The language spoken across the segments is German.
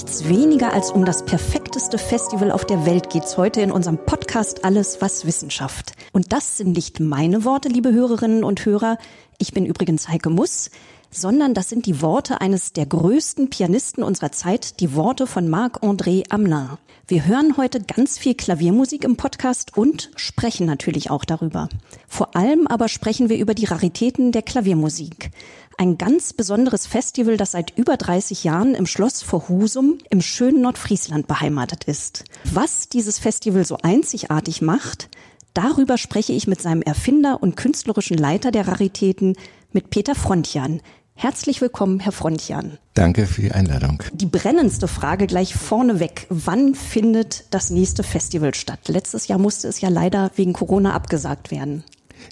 Nichts weniger als um das perfekteste Festival auf der Welt geht's heute in unserem Podcast Alles, was Wissenschaft. Und das sind nicht meine Worte, liebe Hörerinnen und Hörer. Ich bin übrigens Heike Muss sondern das sind die Worte eines der größten Pianisten unserer Zeit, die Worte von Marc-André Amelin. Wir hören heute ganz viel Klaviermusik im Podcast und sprechen natürlich auch darüber. Vor allem aber sprechen wir über die Raritäten der Klaviermusik. Ein ganz besonderes Festival, das seit über 30 Jahren im Schloss vor Husum im schönen Nordfriesland beheimatet ist. Was dieses Festival so einzigartig macht, darüber spreche ich mit seinem Erfinder und künstlerischen Leiter der Raritäten, mit Peter Frontjan. Herzlich willkommen, Herr Frontjan. Danke für die Einladung. Die brennendste Frage gleich vorneweg. Wann findet das nächste Festival statt? Letztes Jahr musste es ja leider wegen Corona abgesagt werden.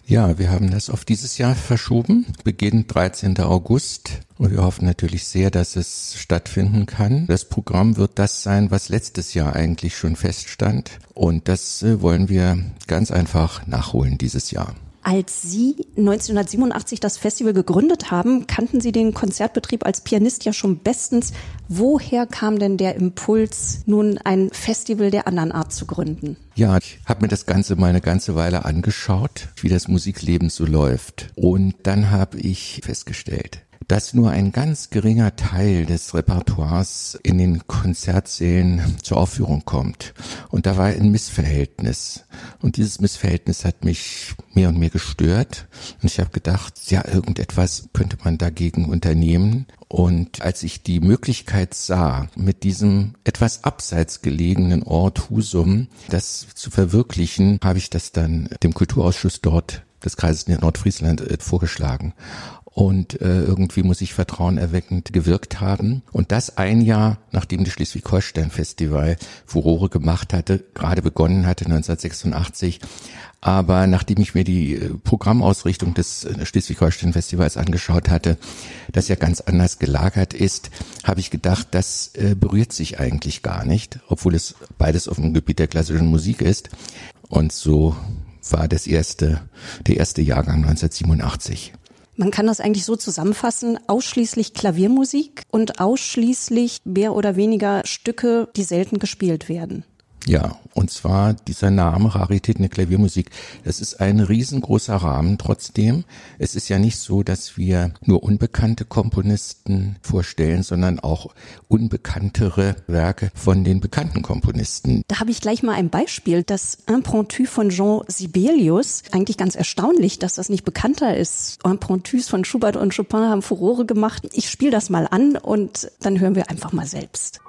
Ja, wir haben das auf dieses Jahr verschoben, Beginn 13. August. Und wir hoffen natürlich sehr, dass es stattfinden kann. Das Programm wird das sein, was letztes Jahr eigentlich schon feststand. Und das äh, wollen wir ganz einfach nachholen dieses Jahr. Als Sie 1987 das Festival gegründet haben, kannten Sie den Konzertbetrieb als Pianist ja schon bestens. Woher kam denn der Impuls, nun ein Festival der anderen Art zu gründen? Ja, ich habe mir das Ganze mal eine ganze Weile angeschaut, wie das Musikleben so läuft. Und dann habe ich festgestellt, dass nur ein ganz geringer Teil des Repertoires in den Konzertsälen zur Aufführung kommt. Und da war ein Missverhältnis. Und dieses Missverhältnis hat mich mehr und mehr gestört. Und ich habe gedacht, ja, irgendetwas könnte man dagegen unternehmen. Und als ich die Möglichkeit sah, mit diesem etwas abseits gelegenen Ort Husum das zu verwirklichen, habe ich das dann dem Kulturausschuss dort des Kreises Nordfriesland äh, vorgeschlagen und äh, irgendwie muss ich vertrauenerweckend gewirkt haben. Und das ein Jahr, nachdem das Schleswig-Holstein-Festival Furore gemacht hatte, gerade begonnen hatte 1986. Aber nachdem ich mir die äh, Programmausrichtung des äh, Schleswig-Holstein-Festivals angeschaut hatte, das ja ganz anders gelagert ist, habe ich gedacht, das äh, berührt sich eigentlich gar nicht, obwohl es beides auf dem Gebiet der klassischen Musik ist. Und so war das erste, der erste Jahrgang 1987. Man kann das eigentlich so zusammenfassen, ausschließlich Klaviermusik und ausschließlich mehr oder weniger Stücke, die selten gespielt werden. Ja, und zwar dieser Name Rarität in der Klaviermusik. Das ist ein riesengroßer Rahmen trotzdem. Es ist ja nicht so, dass wir nur unbekannte Komponisten vorstellen, sondern auch unbekanntere Werke von den bekannten Komponisten. Da habe ich gleich mal ein Beispiel. Das Impromptu von Jean Sibelius. Eigentlich ganz erstaunlich, dass das nicht bekannter ist. Impromptus von Schubert und Chopin haben Furore gemacht. Ich spiele das mal an und dann hören wir einfach mal selbst.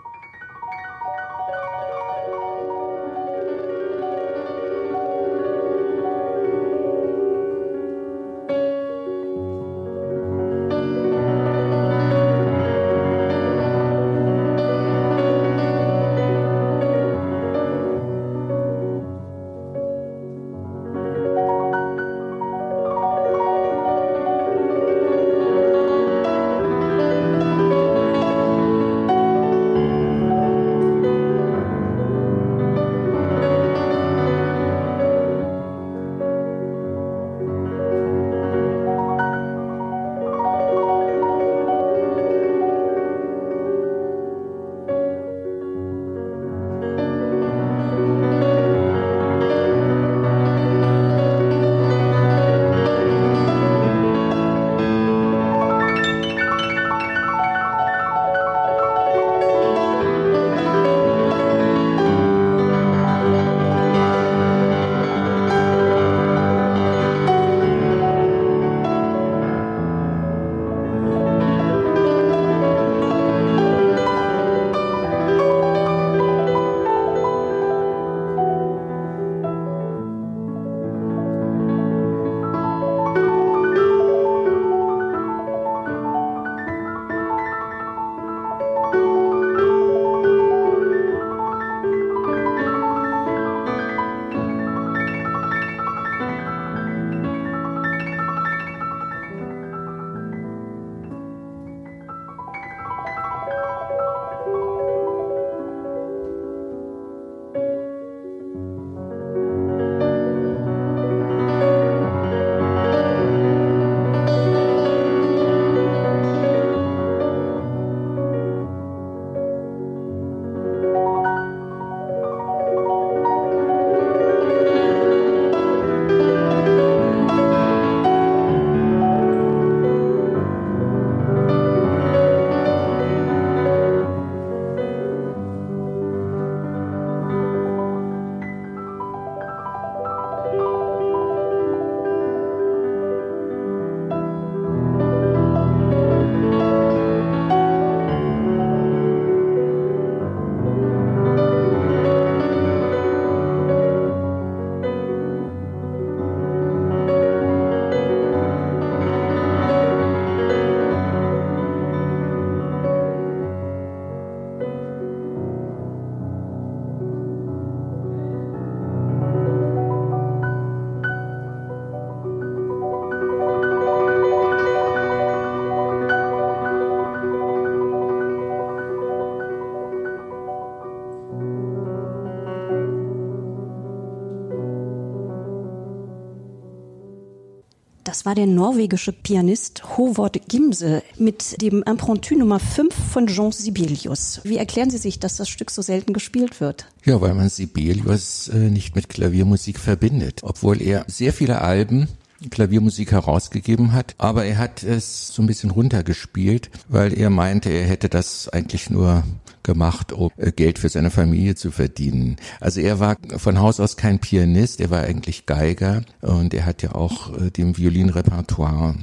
Das war der norwegische Pianist Hovard Gimse mit dem Impromptu Nummer 5 von Jean Sibelius. Wie erklären Sie sich, dass das Stück so selten gespielt wird? Ja, weil man Sibelius äh, nicht mit Klaviermusik verbindet, obwohl er sehr viele Alben Klaviermusik herausgegeben hat, aber er hat es so ein bisschen runtergespielt, weil er meinte, er hätte das eigentlich nur gemacht, um äh, Geld für seine Familie zu verdienen. Also er war von Haus aus kein Pianist, er war eigentlich Geiger und er hat ja auch äh, dem Violinrepertoire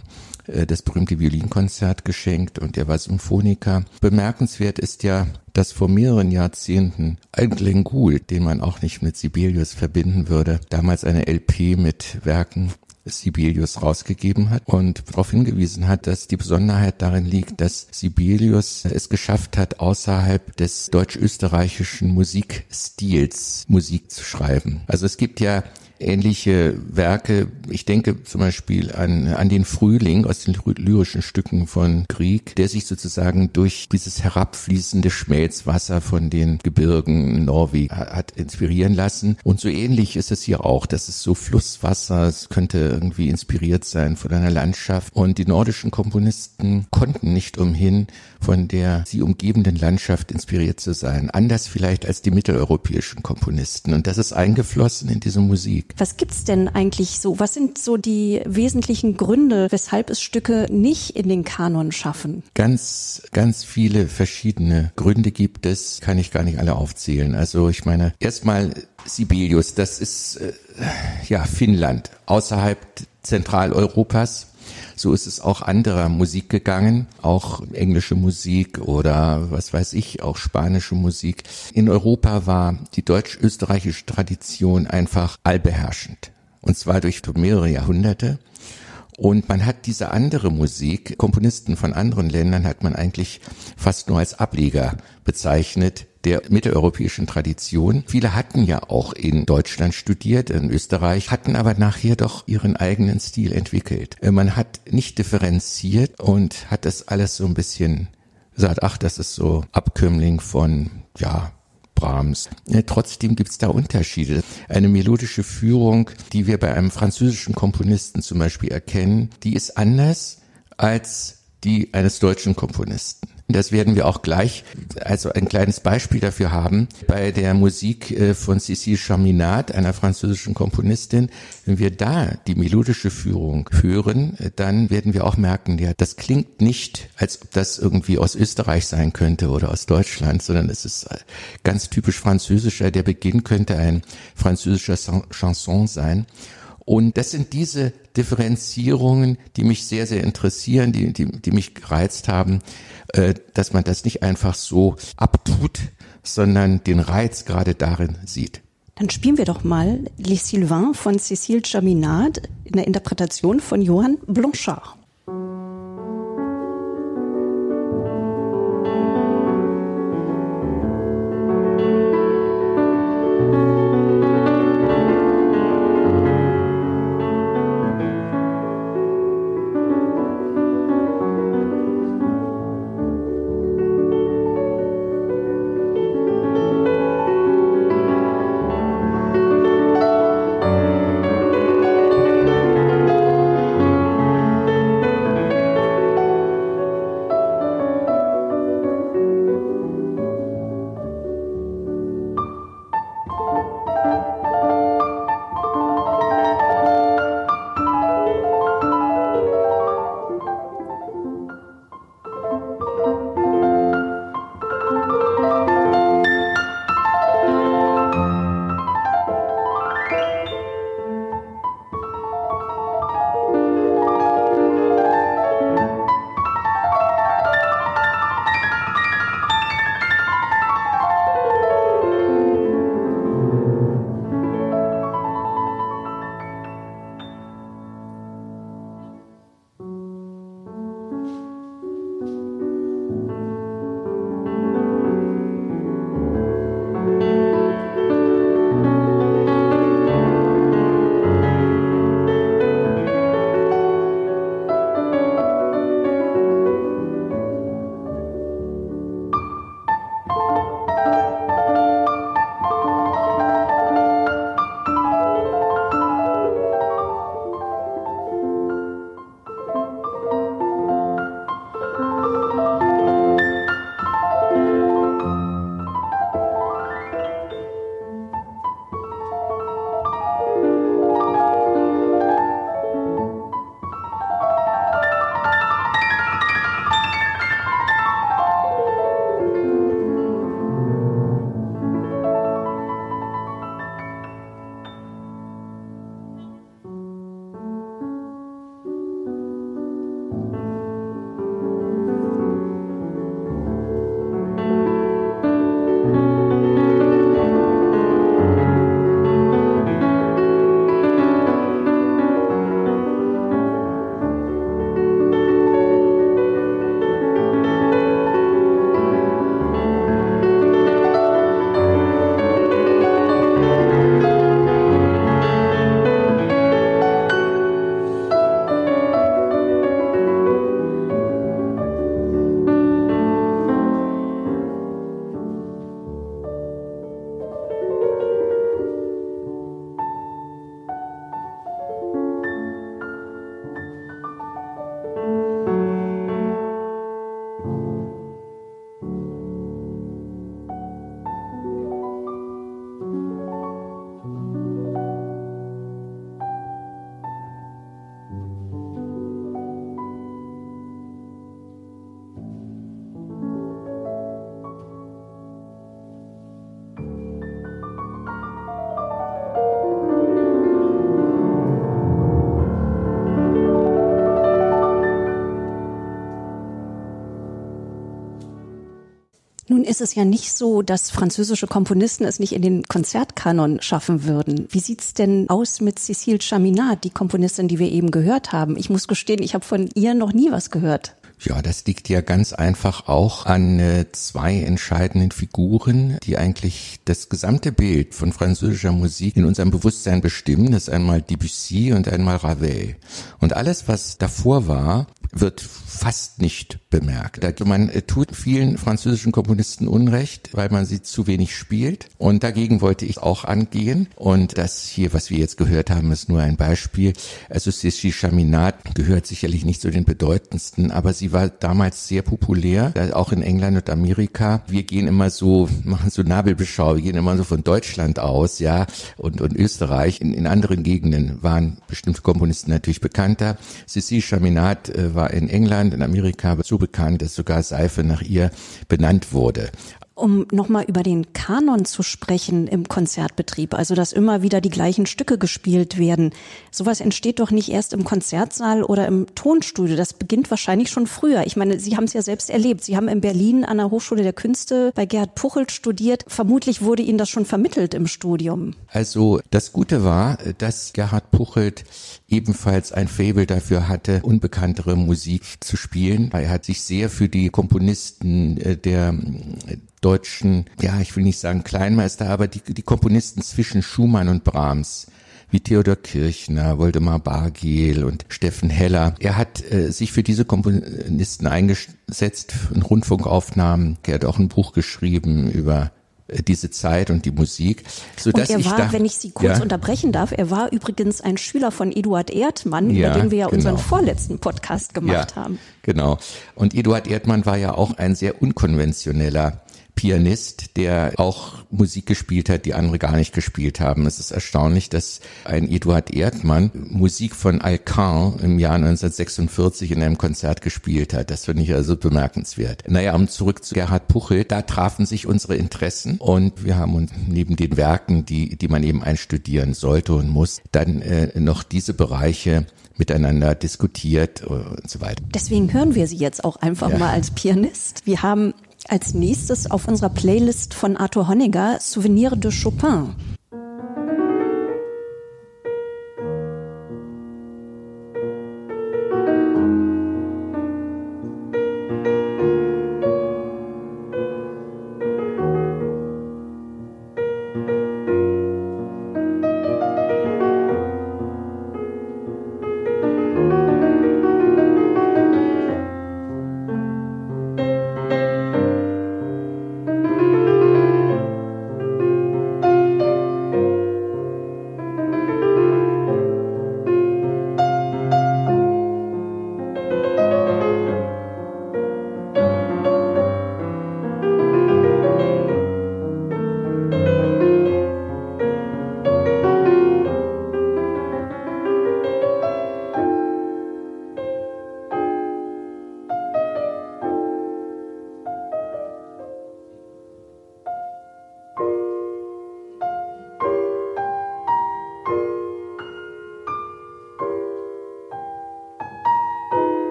äh, das berühmte Violinkonzert geschenkt und er war Symphoniker. Bemerkenswert ist ja, dass vor mehreren Jahrzehnten ein Glenn Gould, den man auch nicht mit Sibelius verbinden würde, damals eine LP mit Werken Sibelius rausgegeben hat und darauf hingewiesen hat, dass die Besonderheit darin liegt, dass Sibelius es geschafft hat, außerhalb des deutsch-österreichischen Musikstils Musik zu schreiben. Also es gibt ja ähnliche Werke. Ich denke zum Beispiel an, an den Frühling aus den lyrischen Stücken von Grieg, der sich sozusagen durch dieses herabfließende Schmelzwasser von den Gebirgen Norwegen hat inspirieren lassen. Und so ähnlich ist es hier auch. Das ist so Flusswasser. Es könnte irgendwie inspiriert sein von einer Landschaft. Und die nordischen Komponisten konnten nicht umhin, von der sie umgebenden Landschaft inspiriert zu sein. Anders vielleicht als die mitteleuropäischen Komponisten. Und das ist eingeflossen in diese Musik. Musik. Was gibt's denn eigentlich so? Was sind so die wesentlichen Gründe, weshalb es Stücke nicht in den Kanon schaffen? Ganz, ganz viele verschiedene Gründe gibt es, kann ich gar nicht alle aufzählen. Also ich meine, erstmal Sibelius, das ist äh, ja Finnland, außerhalb Zentraleuropas. So ist es auch anderer Musik gegangen, auch englische Musik oder was weiß ich, auch spanische Musik. In Europa war die deutsch-österreichische Tradition einfach allbeherrschend. Und zwar durch mehrere Jahrhunderte. Und man hat diese andere Musik, Komponisten von anderen Ländern hat man eigentlich fast nur als Ableger bezeichnet der mitteleuropäischen Tradition. Viele hatten ja auch in Deutschland studiert, in Österreich, hatten aber nachher doch ihren eigenen Stil entwickelt. Äh, man hat nicht differenziert und hat das alles so ein bisschen gesagt, ach, das ist so Abkömmling von, ja, Brahms. Ja, trotzdem gibt's da Unterschiede. Eine melodische Führung, die wir bei einem französischen Komponisten zum Beispiel erkennen, die ist anders als die eines deutschen Komponisten. Das werden wir auch gleich, also ein kleines Beispiel dafür haben, bei der Musik äh, von Cécile Chaminade, einer französischen Komponistin. Wenn wir da die melodische Führung hören, äh, dann werden wir auch merken, ja, das klingt nicht, als ob das irgendwie aus Österreich sein könnte oder aus Deutschland, sondern es ist äh, ganz typisch französischer. Der Beginn könnte ein französischer Chanson sein. Und das sind diese Differenzierungen, die mich sehr, sehr interessieren, die, die, die mich gereizt haben, äh, dass man das nicht einfach so abtut, sondern den Reiz gerade darin sieht. Dann spielen wir doch mal Les Sylvains von Cécile Chaminade in der Interpretation von Johann Blanchard. Ist es ja nicht so, dass französische Komponisten es nicht in den Konzertkanon schaffen würden. Wie sieht's denn aus mit Cécile Chaminade, die Komponistin, die wir eben gehört haben? Ich muss gestehen, ich habe von ihr noch nie was gehört. Ja, das liegt ja ganz einfach auch an äh, zwei entscheidenden Figuren, die eigentlich das gesamte Bild von französischer Musik in unserem Bewusstsein bestimmen. Das ist einmal Debussy und einmal Ravel. Und alles, was davor war, wird fast nicht bemerkt. Man äh, tut vielen französischen Komponisten Unrecht, weil man sie zu wenig spielt. Und dagegen wollte ich auch angehen. Und das hier, was wir jetzt gehört haben, ist nur ein Beispiel. Also Cécile Chaminade gehört sicherlich nicht zu den bedeutendsten, aber sie war damals sehr populär, auch in England und Amerika. Wir gehen immer so, machen so Nabelbeschau, wir gehen immer so von Deutschland aus, ja, und, und Österreich. In, in anderen Gegenden waren bestimmte Komponisten natürlich bekannter. Cécile Chaminade äh, war in England, in Amerika so bekannt, dass sogar Seife nach ihr benannt wurde um nochmal über den Kanon zu sprechen im Konzertbetrieb, also dass immer wieder die gleichen Stücke gespielt werden. Sowas entsteht doch nicht erst im Konzertsaal oder im Tonstudio. Das beginnt wahrscheinlich schon früher. Ich meine, Sie haben es ja selbst erlebt. Sie haben in Berlin an der Hochschule der Künste bei Gerhard Puchelt studiert. Vermutlich wurde Ihnen das schon vermittelt im Studium. Also das Gute war, dass Gerhard Puchelt ebenfalls ein Faible dafür hatte, unbekanntere Musik zu spielen. Er hat sich sehr für die Komponisten äh, der deutschen, ja, ich will nicht sagen Kleinmeister, aber die, die Komponisten zwischen Schumann und Brahms wie Theodor Kirchner, Woldemar Bargiel und Steffen Heller. Er hat äh, sich für diese Komponisten eingesetzt in Rundfunkaufnahmen. Er hat auch ein Buch geschrieben über äh, diese Zeit und die Musik, so dass und er war, da, wenn ich Sie kurz ja? unterbrechen darf, er war übrigens ein Schüler von Eduard Erdmann, ja, über den wir ja genau. unseren vorletzten Podcast gemacht ja, haben. Genau. Und Eduard Erdmann war ja auch ein sehr unkonventioneller Pianist, der auch Musik gespielt hat, die andere gar nicht gespielt haben. Es ist erstaunlich, dass ein Eduard Erdmann Musik von Alcan im Jahr 1946 in einem Konzert gespielt hat. Das finde ich also bemerkenswert. Naja, um zurück zu Gerhard Puchel, da trafen sich unsere Interessen und wir haben uns neben den Werken, die, die man eben einstudieren sollte und muss, dann äh, noch diese Bereiche miteinander diskutiert und so weiter. Deswegen hören wir sie jetzt auch einfach ja. mal als Pianist. Wir haben als nächstes auf unserer Playlist von Arthur Honegger Souvenir de Chopin.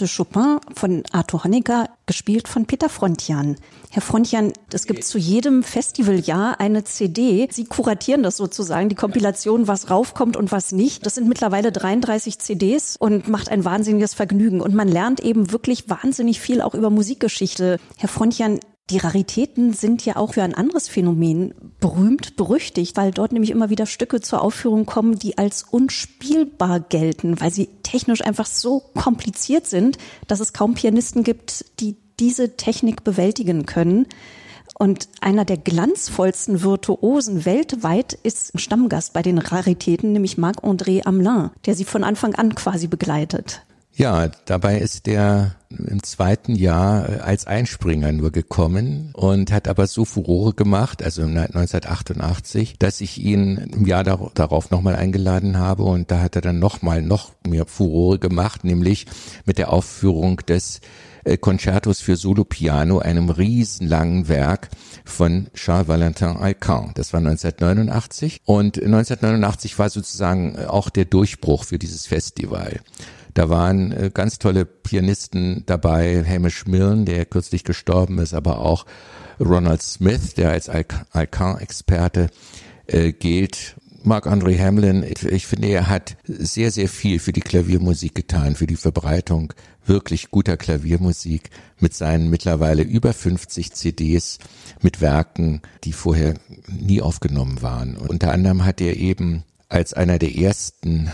De Chopin von Arthur Honegger, gespielt von Peter Frontian. Herr Frontian, es gibt zu jedem Festivaljahr eine CD. Sie kuratieren das sozusagen, die Kompilation, was raufkommt und was nicht. Das sind mittlerweile 33 CDs und macht ein wahnsinniges Vergnügen. Und man lernt eben wirklich wahnsinnig viel auch über Musikgeschichte. Herr Frontian, Die Raritäten sind ja auch für ein anderes Phänomen berühmt, berüchtigt, weil dort nämlich immer wieder Stücke zur Aufführung kommen, die als unspielbar gelten, weil sie technisch einfach so kompliziert sind, dass es kaum Pianisten gibt, die diese Technik bewältigen können. Und einer der glanzvollsten Virtuosen weltweit ist Stammgast bei den Raritäten, nämlich Marc-André Amelin, der sie von Anfang an quasi begleitet. Ja, dabei ist der im zweiten Jahr äh, als Einspringer nur gekommen und hat aber so Furore gemacht, also 1988, dass ich ihn im Jahr darauf nochmal eingeladen habe und da hat er dann nochmal noch mehr Furore gemacht, nämlich mit der Aufführung des äh, Concertos für Solo Piano, einem riesenlangen Werk von Charles Valentin Alcan. Das war 1989 und 1989 war sozusagen auch der Durchbruch für dieses Festival. Da waren äh, ganz tolle Pianisten dabei, Hamish Milne, der kürzlich gestorben ist, aber auch Ronald Smith, der als Alcan-Experte äh, gilt. Mark-André Hamlin, ich finde, er hat sehr, sehr viel für die Klaviermusik getan, für die Verbreitung wirklich guter Klaviermusik mit seinen mittlerweile über 50 CDs mit Werken, die vorher nie aufgenommen waren. Und unter anderem hat er eben als einer der ersten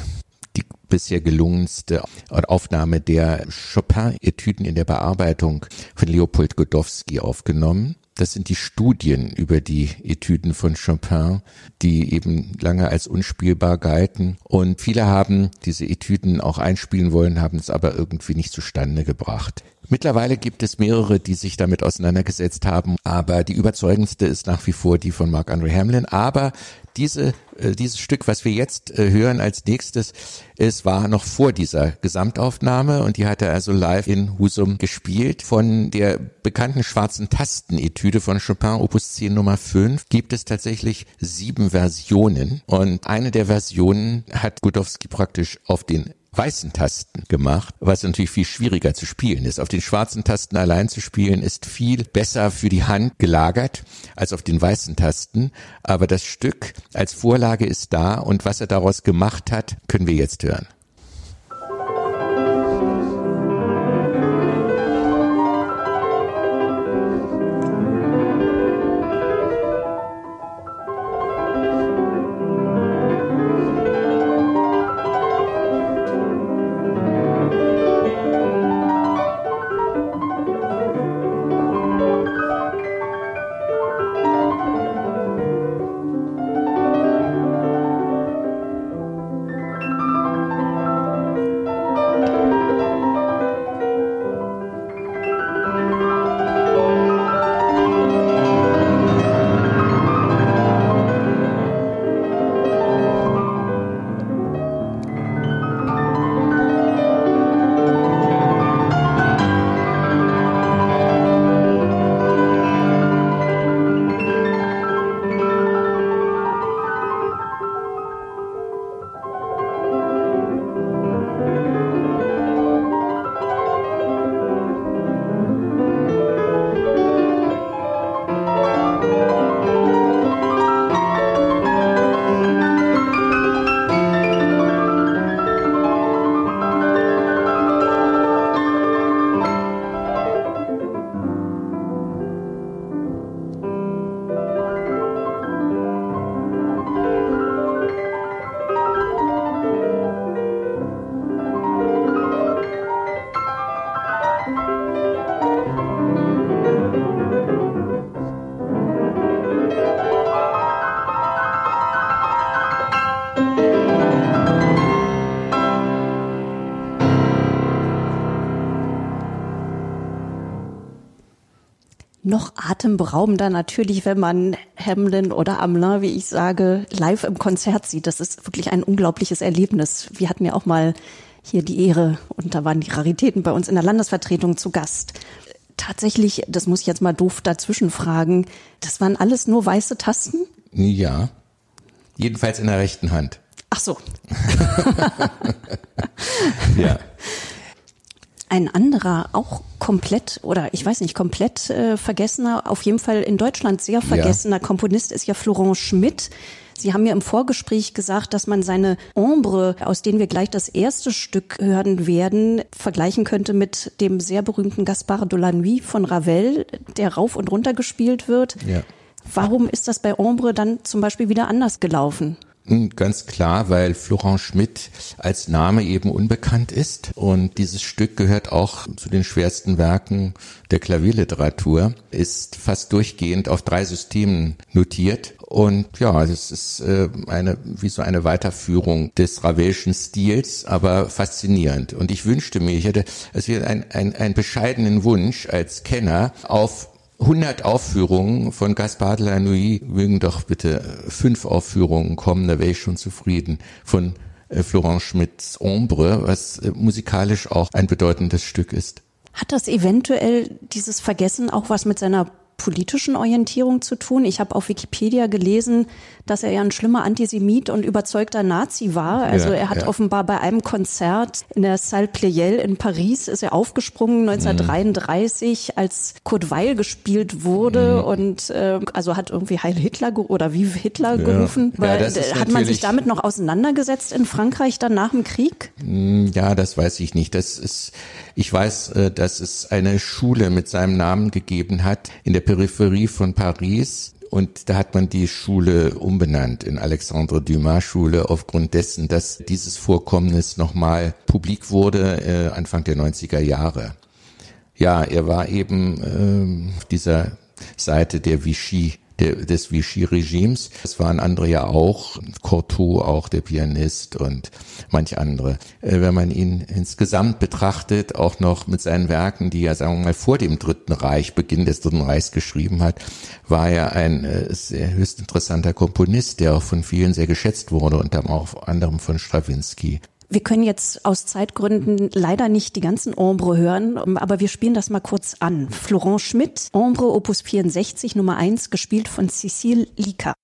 bisher gelungenste Aufnahme der Chopin-Etüden in der Bearbeitung von Leopold Godowski aufgenommen. Das sind die Studien über die Etüden von Chopin, die eben lange als unspielbar galten. Und viele haben diese Etüden auch einspielen wollen, haben es aber irgendwie nicht zustande gebracht. Mittlerweile gibt es mehrere, die sich damit auseinandergesetzt haben, aber die überzeugendste ist nach wie vor die von Mark Andre Hamlin. Aber diese, äh, dieses Stück, was wir jetzt äh, hören als nächstes, es war noch vor dieser Gesamtaufnahme und die hat er also live in Husum gespielt. Von der bekannten schwarzen Tastenetüde von Chopin Opus 10 Nummer 5 gibt es tatsächlich sieben Versionen und eine der Versionen hat Gudowski praktisch auf den weißen Tasten gemacht, was natürlich viel schwieriger zu spielen ist. Auf den schwarzen Tasten allein zu spielen ist viel besser für die Hand gelagert als auf den weißen Tasten. Aber das Stück als Vorlage ist da und was er daraus gemacht hat, können wir jetzt hören. Atemberaubender natürlich, wenn man Hamlin oder Amelin, wie ich sage, live im Konzert sieht. Das ist wirklich ein unglaubliches Erlebnis. Wir hatten ja auch mal hier die Ehre und da waren die Raritäten bei uns in der Landesvertretung zu Gast. Tatsächlich, das muss ich jetzt mal doof dazwischen fragen, das waren alles nur weiße Tasten? Ja. Jedenfalls in der rechten Hand. Ach so. ja. Ein anderer, auch komplett oder ich weiß nicht, komplett äh, vergessener, auf jeden Fall in Deutschland sehr vergessener ja. Komponist ist ja Florent Schmidt. Sie haben mir im Vorgespräch gesagt, dass man seine Ombre, aus denen wir gleich das erste Stück hören werden, vergleichen könnte mit dem sehr berühmten Gaspard de la Nuit von Ravel, der rauf und runter gespielt wird. Ja. Warum ist das bei Ombre dann zum Beispiel wieder anders gelaufen? Hm, ganz klar, weil Florent Schmidt als Name eben unbekannt ist und dieses Stück gehört auch zu den schwersten Werken der Klavierliteratur, ist fast durchgehend auf drei Systemen notiert und ja, es ist äh, eine wie so eine Weiterführung des Ravelschen Stils, aber faszinierend. Und ich wünschte mir, ich hätte also ein, ein, einen bescheidenen Wunsch als Kenner auf 100 Aufführungen von Gaspard de la Nuit mögen doch bitte fünf Aufführungen kommen, da wäre ich schon zufrieden. Von äh, Florent Schmidts Ombre, was äh, musikalisch auch ein bedeutendes Stück ist. Hat das eventuell dieses Vergessen auch was mit seiner politischen Orientierung zu tun. Ich habe auf Wikipedia gelesen, dass er ja ein schlimmer Antisemit und überzeugter Nazi war. Also ja, er hat ja. offenbar bei einem Konzert in der Salle Pleyel in Paris ist er aufgesprungen 1933, mhm. als Kurt Weil gespielt wurde mhm. und äh, also hat irgendwie Heil Hitler oder wie Hitler ja. gerufen. Weil, hat man sich damit noch auseinandergesetzt in Frankreich dann nach dem Krieg? Mm, ja, das weiß ich nicht. Das ist, ich weiß, äh, dass es eine Schule mit seinem Namen gegeben hat in der Peripherie von Paris. Und da hat man die Schule umbenannt in Alexandre Dumas Schule aufgrund dessen, dass dieses Vorkommnis nochmal publik wurde äh, Anfang der 90er Jahre. Ja, er war eben äh, dieser Seite der Vichy des Vichy-Regimes. Es waren andere ja auch, Cortot auch der Pianist und manch andere. Äh, wenn man ihn insgesamt betrachtet, auch noch mit seinen Werken, die er, sagen wir mal, vor dem Dritten Reich, Beginn des Dritten Reichs geschrieben hat, war er ein äh, sehr höchst interessanter Komponist, der auch von vielen sehr geschätzt wurde, unter anderem von Stravinsky. Wir können jetzt aus Zeitgründen leider nicht die ganzen Ombre hören, aber wir spielen das mal kurz an. Florent Schmidt, Ombre Opus 64 Nummer 1, gespielt von Cécile Lika.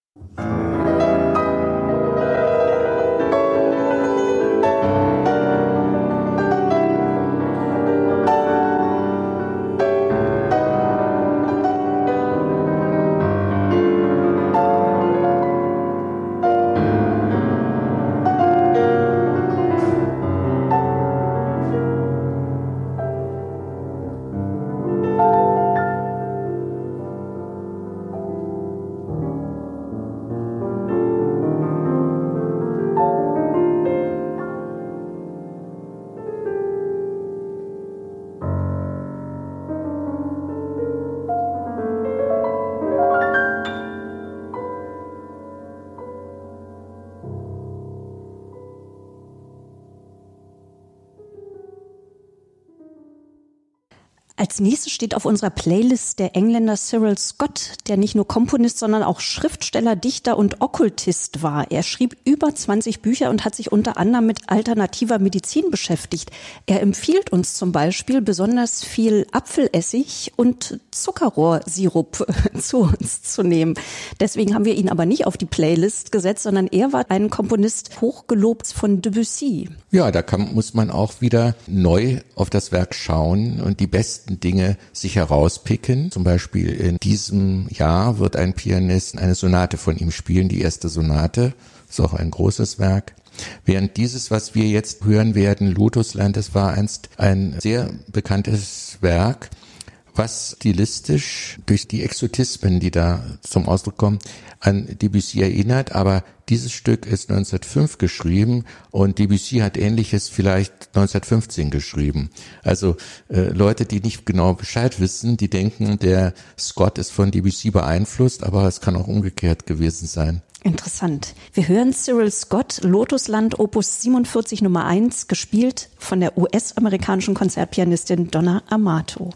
Als nächstes steht auf unserer Playlist der Engländer Cyril Scott, der nicht nur Komponist, sondern auch Schriftsteller, Dichter und Okkultist war. Er schrieb über 20 Bücher und hat sich unter anderem mit alternativer Medizin beschäftigt. Er empfiehlt uns zum Beispiel besonders viel Apfelessig und Zuckerrohrsirup zu uns zu nehmen. Deswegen haben wir ihn aber nicht auf die Playlist gesetzt, sondern er war ein Komponist hochgelobt von Debussy. Ja, da kann, muss man auch wieder neu auf das Werk schauen und die besten Dinge sich herauspicken. Zum Beispiel in diesem Jahr wird ein Pianist eine Sonate von ihm spielen, die erste Sonate. Ist auch ein großes Werk. Während dieses, was wir jetzt hören werden, Lotusland, das war einst ein sehr bekanntes Werk, was stilistisch durch die Exotismen, die da zum Ausdruck kommen, an Debussy erinnert, aber dieses Stück ist 1905 geschrieben und Debussy hat ähnliches vielleicht 1915 geschrieben. Also äh, Leute, die nicht genau Bescheid wissen, die denken, der Scott ist von Debussy beeinflusst, aber es kann auch umgekehrt gewesen sein. Interessant. Wir hören Cyril Scott, Lotusland Opus 47 Nummer 1, gespielt von der US-amerikanischen Konzertpianistin Donna Amato.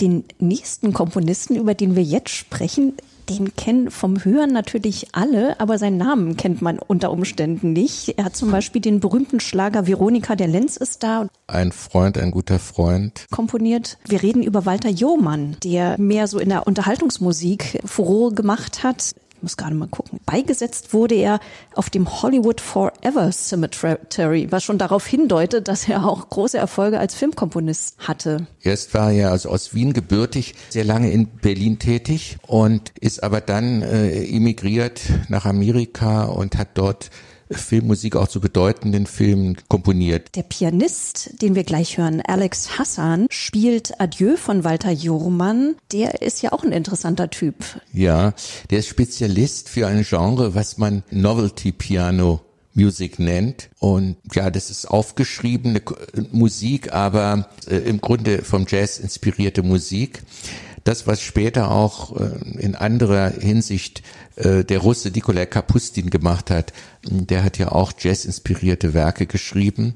Den nächsten Komponisten, über den wir jetzt sprechen, den kennen vom Hören natürlich alle, aber seinen Namen kennt man unter Umständen nicht. Er hat zum Beispiel den berühmten Schlager Veronika der Lenz ist da. Ein Freund, ein guter Freund. Komponiert. Wir reden über Walter Johmann, der mehr so in der Unterhaltungsmusik Furore gemacht hat muss gerade mal gucken, beigesetzt wurde er auf dem Hollywood Forever Cemetery, was schon darauf hindeutet, dass er auch große Erfolge als Filmkomponist hatte. Erst war er also aus Wien gebürtig, sehr lange in Berlin tätig und ist aber dann äh, emigriert nach Amerika und hat dort Filmmusik auch zu bedeutenden Filmen komponiert. Der Pianist, den wir gleich hören, Alex Hassan, spielt Adieu von Walter Jurmann. Der ist ja auch ein interessanter Typ. Ja, der ist Spezialist für ein Genre, was man Novelty Piano Music nennt. Und ja, das ist aufgeschriebene Musik, aber äh, im Grunde vom Jazz inspirierte Musik. Das, was später auch äh, in anderer Hinsicht äh, der Russe Nikolai Kapustin gemacht hat, der hat ja auch Jazz-inspirierte Werke geschrieben.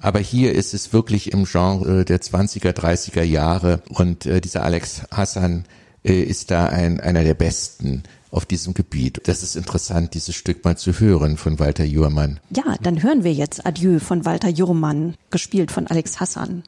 Aber hier ist es wirklich im Genre der 20er, 30er Jahre und äh, dieser Alex Hassan äh, ist da ein, einer der besten auf diesem Gebiet. Das ist interessant, dieses Stück mal zu hören von Walter Jurmann. Ja, dann hören wir jetzt Adieu von Walter Jurmann, gespielt von Alex Hassan.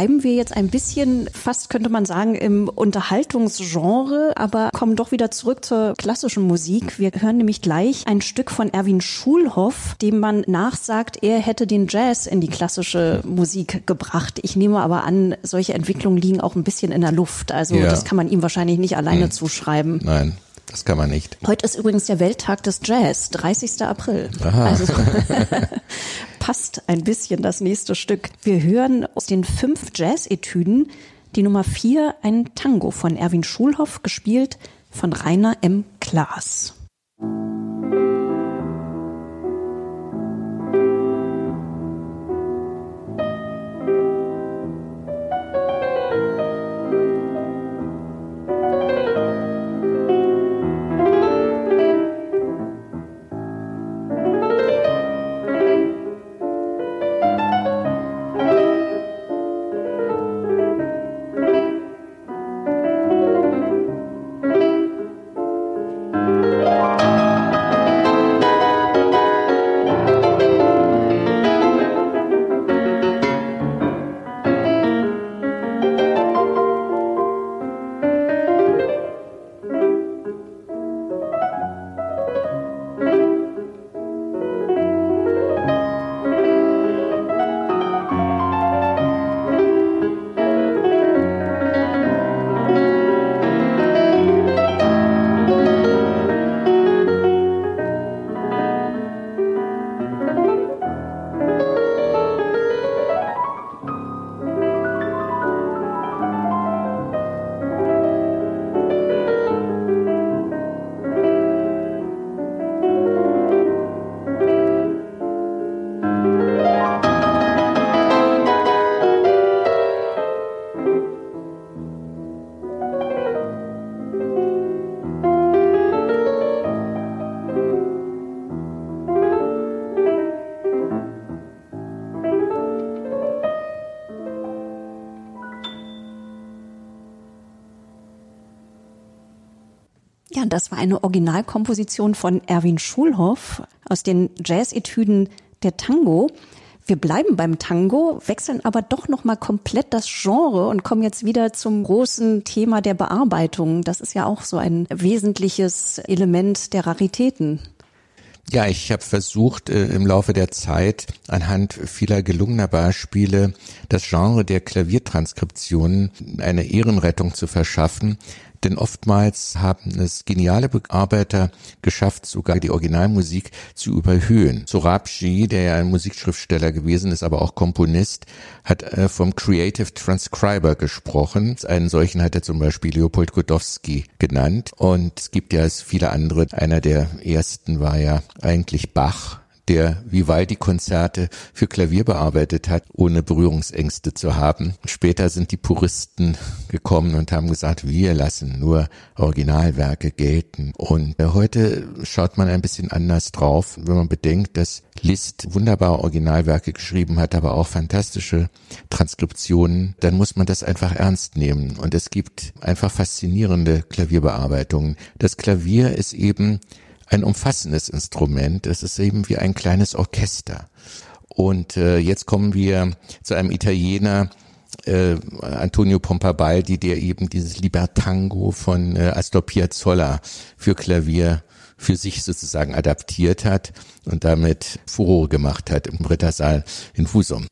Bleiben wir jetzt ein bisschen, fast könnte man sagen, im Unterhaltungsgenre, aber kommen doch wieder zurück zur klassischen Musik. Wir hören nämlich gleich ein Stück von Erwin Schulhoff, dem man nachsagt, er hätte den Jazz in die klassische Musik gebracht. Ich nehme aber an, solche Entwicklungen liegen auch ein bisschen in der Luft. Also ja. das kann man ihm wahrscheinlich nicht alleine hm. zuschreiben. Nein. das kann man nicht. Heute ist übrigens der Welttag des Jazz, 30. April. Aha. Also passt ein bisschen das nächste Stück. Wir hören aus den fünf Jazz-Etüden die Nummer vier, ein Tango von Erwin Schulhoff, gespielt von Rainer M. Klaas. War eine Originalkomposition von Erwin Schulhoff aus den Jazz-Etüden der Tango. Wir bleiben beim Tango, wechseln aber doch noch mal komplett das Genre und kommen jetzt wieder zum großen Thema der Bearbeitung. Das ist ja auch so ein wesentliches Element der Raritäten. Ja, ich habe versucht, äh, im Laufe der Zeit anhand vieler gelungener Beispiele das Genre der Klaviertranskriptionen eine Ehrenrettung zu verschaffen. Denn oftmals haben es geniale Bearbeiter geschafft, sogar die Originalmusik zu überhöhen. Sorabji, der ja ein Musikschriftsteller gewesen ist, aber auch Komponist, hat äh, vom Creative Transcriber gesprochen. Einen solchen hat er zum Beispiel Leopold Godowski genannt. Und es gibt ja viele andere. Einer der ersten war ja eigentlich Bach der Vivaldi-Konzerte für Klavier bearbeitet hat, ohne Berührungsängste zu haben. Später sind die Puristen gekommen und haben gesagt, wir lassen nur Originalwerke gelten. Und äh, heute schaut man ein bisschen anders drauf, wenn man bedenkt, dass Liszt wunderbare Originalwerke geschrieben hat, aber auch fantastische Transkriptionen, dann muss man das einfach ernst nehmen. Und es gibt einfach faszinierende Klavierbearbeitungen. Das Klavier ist eben ein umfassendes Instrument. Es ist eben wie ein kleines Orchester. Und äh, jetzt kommen wir zu einem Italiener, äh, Antonio Pompabaldi, der eben dieses Libertango von äh, Astor Piazzolla für Klavier für sich sozusagen adaptiert hat und damit Furore gemacht hat im Rittersaal in Husum.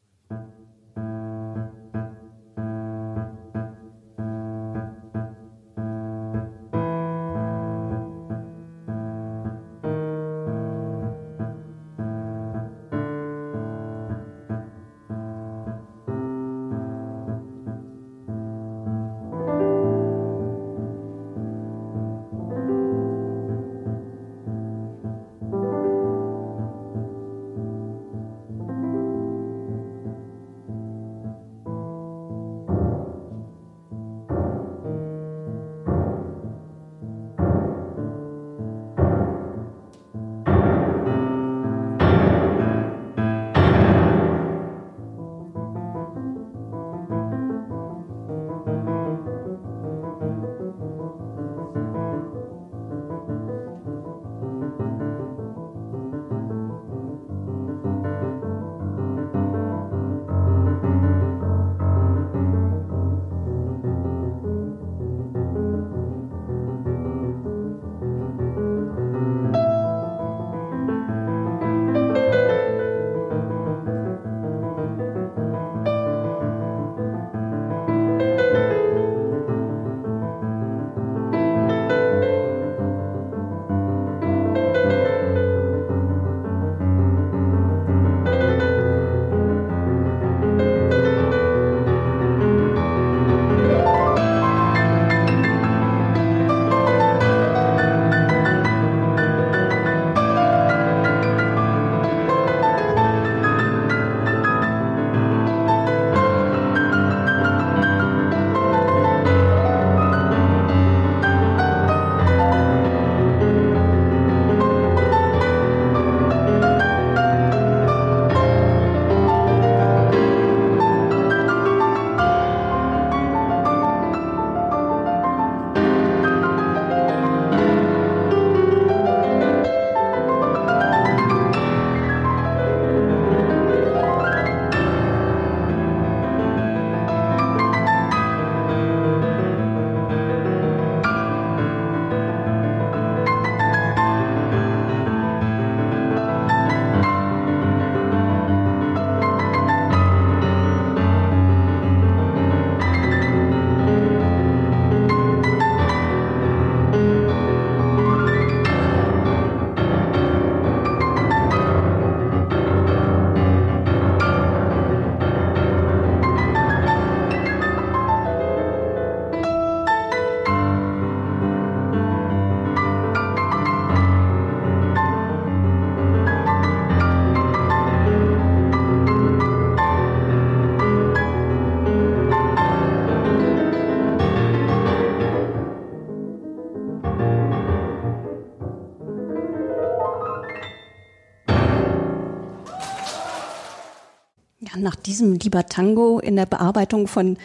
Diesem Lieber Tango in der Bearbeitung von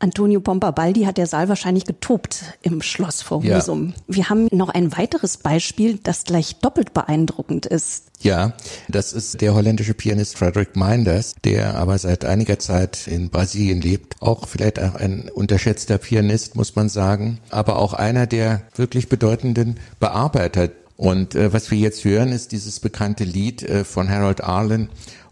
Antonio Pompabaldi hat der Saal wahrscheinlich getobt im Schloss vor Husum. Ja. Wir haben noch ein weiteres Beispiel, das gleich doppelt beeindruckend ist. Ja, das ist der holländische Pianist Frederick Minders, der aber seit einiger Zeit in Brasilien lebt. Auch vielleicht auch ein unterschätzter Pianist, muss man sagen, aber auch einer der wirklich bedeutenden Bearbeiter und äh, was wir jetzt hören, ist dieses bekannte Lied äh, von Harold Arlen,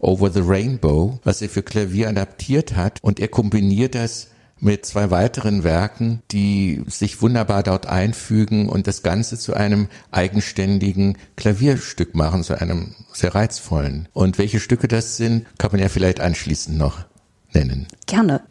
Over the Rainbow, was er für Klavier adaptiert hat. Und er kombiniert das mit zwei weiteren Werken, die sich wunderbar dort einfügen und das Ganze zu einem eigenständigen Klavierstück machen, zu einem sehr reizvollen. Und welche Stücke das sind, kann man ja vielleicht anschließend noch nennen. Gerne.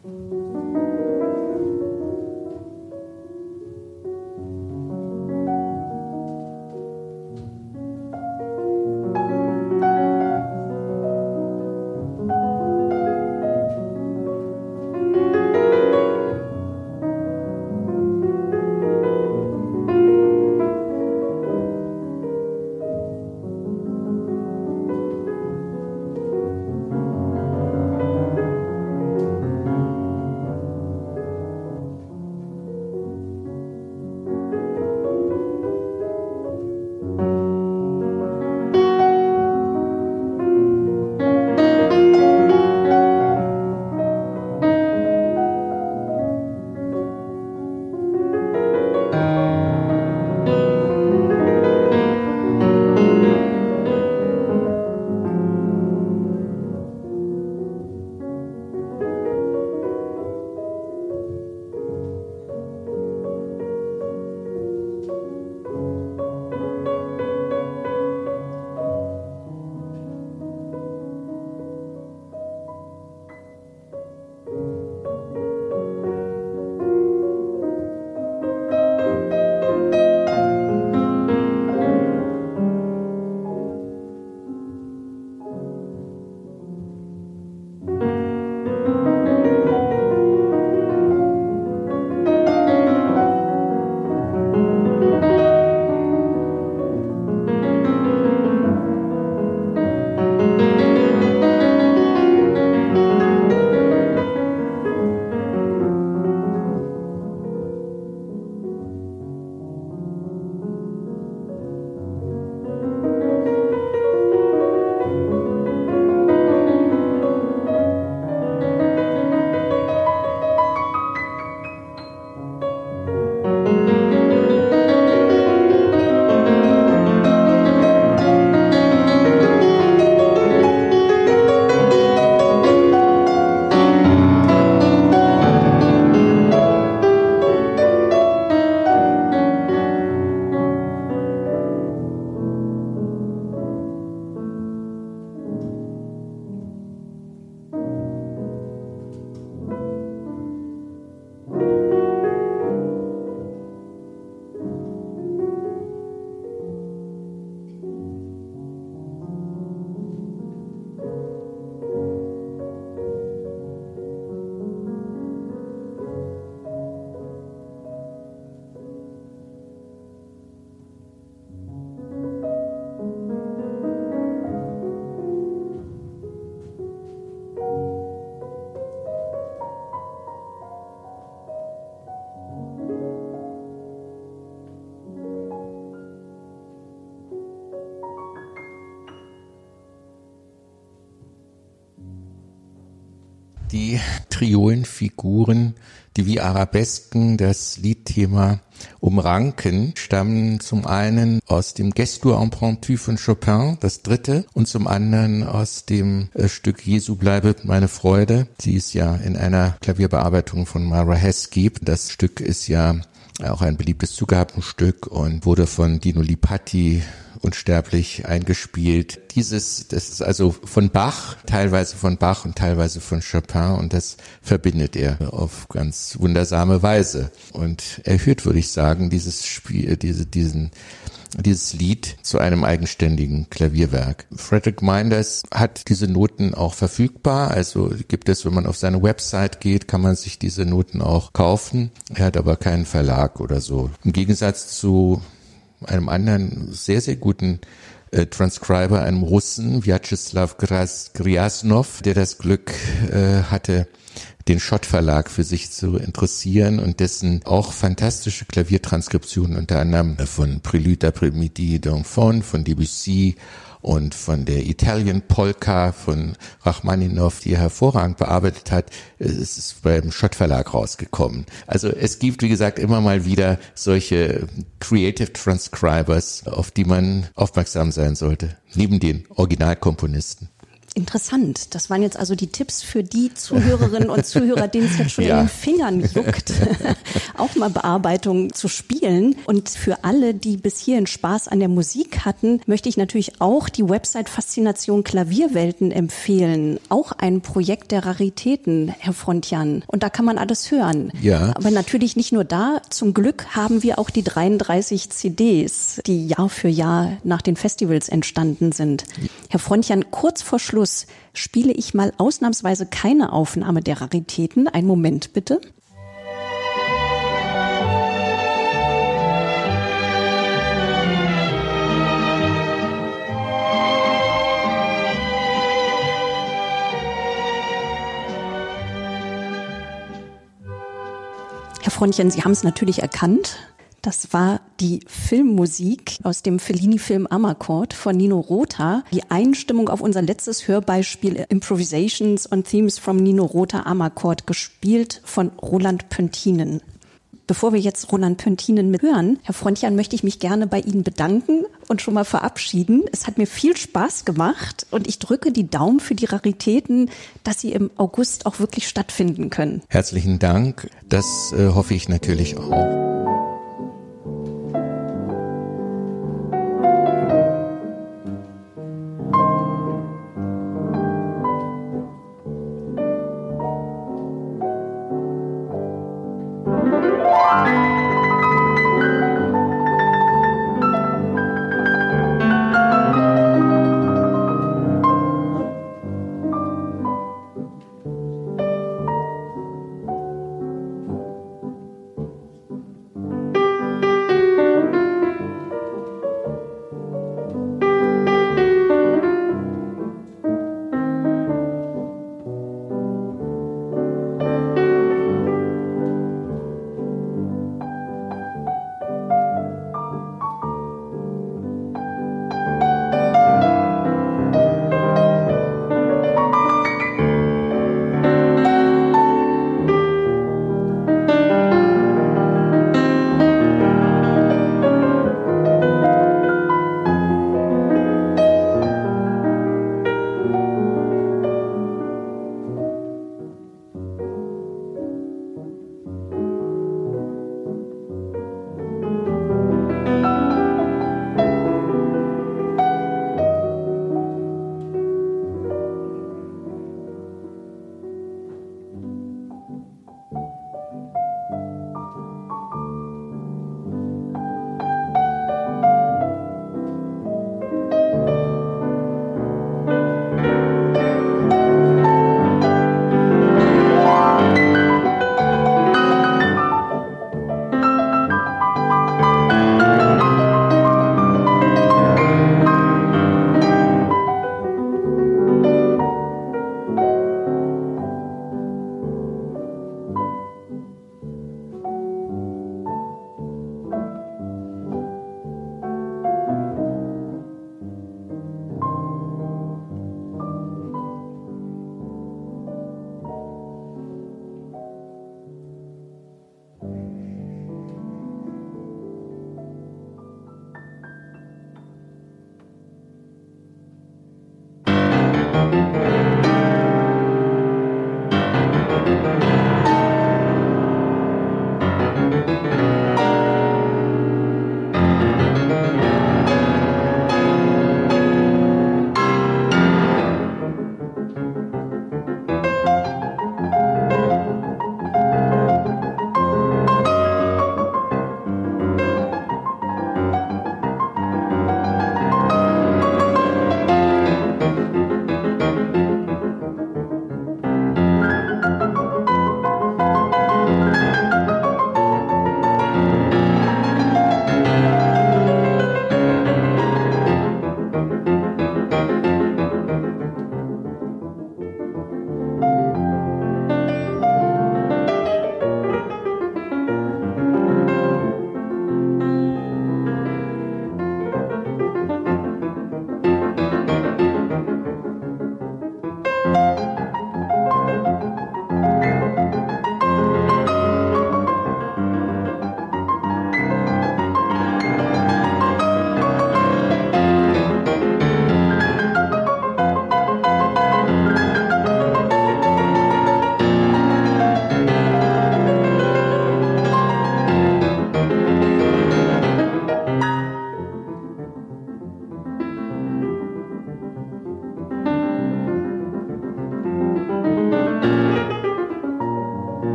Triolenfiguren, die wie Arabesken das Liedthema umranken, stammen zum einen aus dem Gestur Impromptu von Chopin, das dritte, und zum anderen aus dem äh, Stück Jesu bleibe meine Freude, die es ja in einer Klavierbearbeitung von Mara Hess gibt. Das Stück ist ja auch ein beliebtes Zugabenstück und wurde von Dino Lipatti unsterblich eingespielt. Dieses, das ist also von Bach, teilweise von Bach und teilweise von Chopin und das verbindet er auf ganz wundersame Weise. Und er führt, würde ich sagen, dieses Spiel, diese, diesen, dieses Lied zu einem eigenständigen Klavierwerk. Frederick Minders hat diese Noten auch verfügbar, also gibt es, wenn man auf seine Website geht, kann man sich diese Noten auch kaufen. Er hat aber keinen Verlag oder so. Im Gegensatz zu einem anderen sehr, sehr guten äh, Transcriber, einem Russen, Vyacheslav Gryasnov, der das Glück äh, hatte, den Schott Verlag für sich zu interessieren und dessen auch fantastische Klaviertranskriptionen unter anderem von Prélude après-midi d'Enfant, von Debussy und von der Italian Polka von Rachmaninov, die er hervorragend bearbeitet hat, es ist beim Schott Verlag rausgekommen. Also es gibt, wie gesagt, immer mal wieder solche Creative Transcribers, auf die man aufmerksam sein sollte, neben den Originalkomponisten. Interessant. Das waren jetzt also die Tipps für die Zuhörerinnen und Zuhörer, denen es jetzt schon ja. in den Fingern juckt, auch mal Bearbeitung zu spielen. Und für alle, die bis hierhin Spaß an der Musik hatten, möchte ich natürlich auch die Website Faszination Klavierwelten empfehlen. Auch ein Projekt der Raritäten, Herr Frontian. Und da kann man alles hören. Ja. Aber natürlich nicht nur da. Zum Glück haben wir auch die 33 CDs, die Jahr für Jahr nach den Festivals entstanden sind. Herr Frontian, kurz vor Schluss Schluss spiele ich mal ausnahmsweise keine Aufnahme der Raritäten. Ein Moment bitte. Herr Frontchen, Sie haben es natürlich erkannt. Das war die Filmmusik aus dem Fellini-Film Amarcord von Nino Rota. Die Einstimmung auf unser letztes Hörbeispiel Improvisations on Themes from Nino Rota Amarcord, gespielt von Roland Pöntinen. Bevor wir jetzt Roland Pöntinen mithören, Herr Frontjan, möchte ich mich gerne bei Ihnen bedanken und schon mal verabschieden. Es hat mir viel Spaß gemacht und ich drücke die Daumen für die Raritäten, dass sie im August auch wirklich stattfinden können. Herzlichen Dank. Das äh, hoffe ich natürlich auch.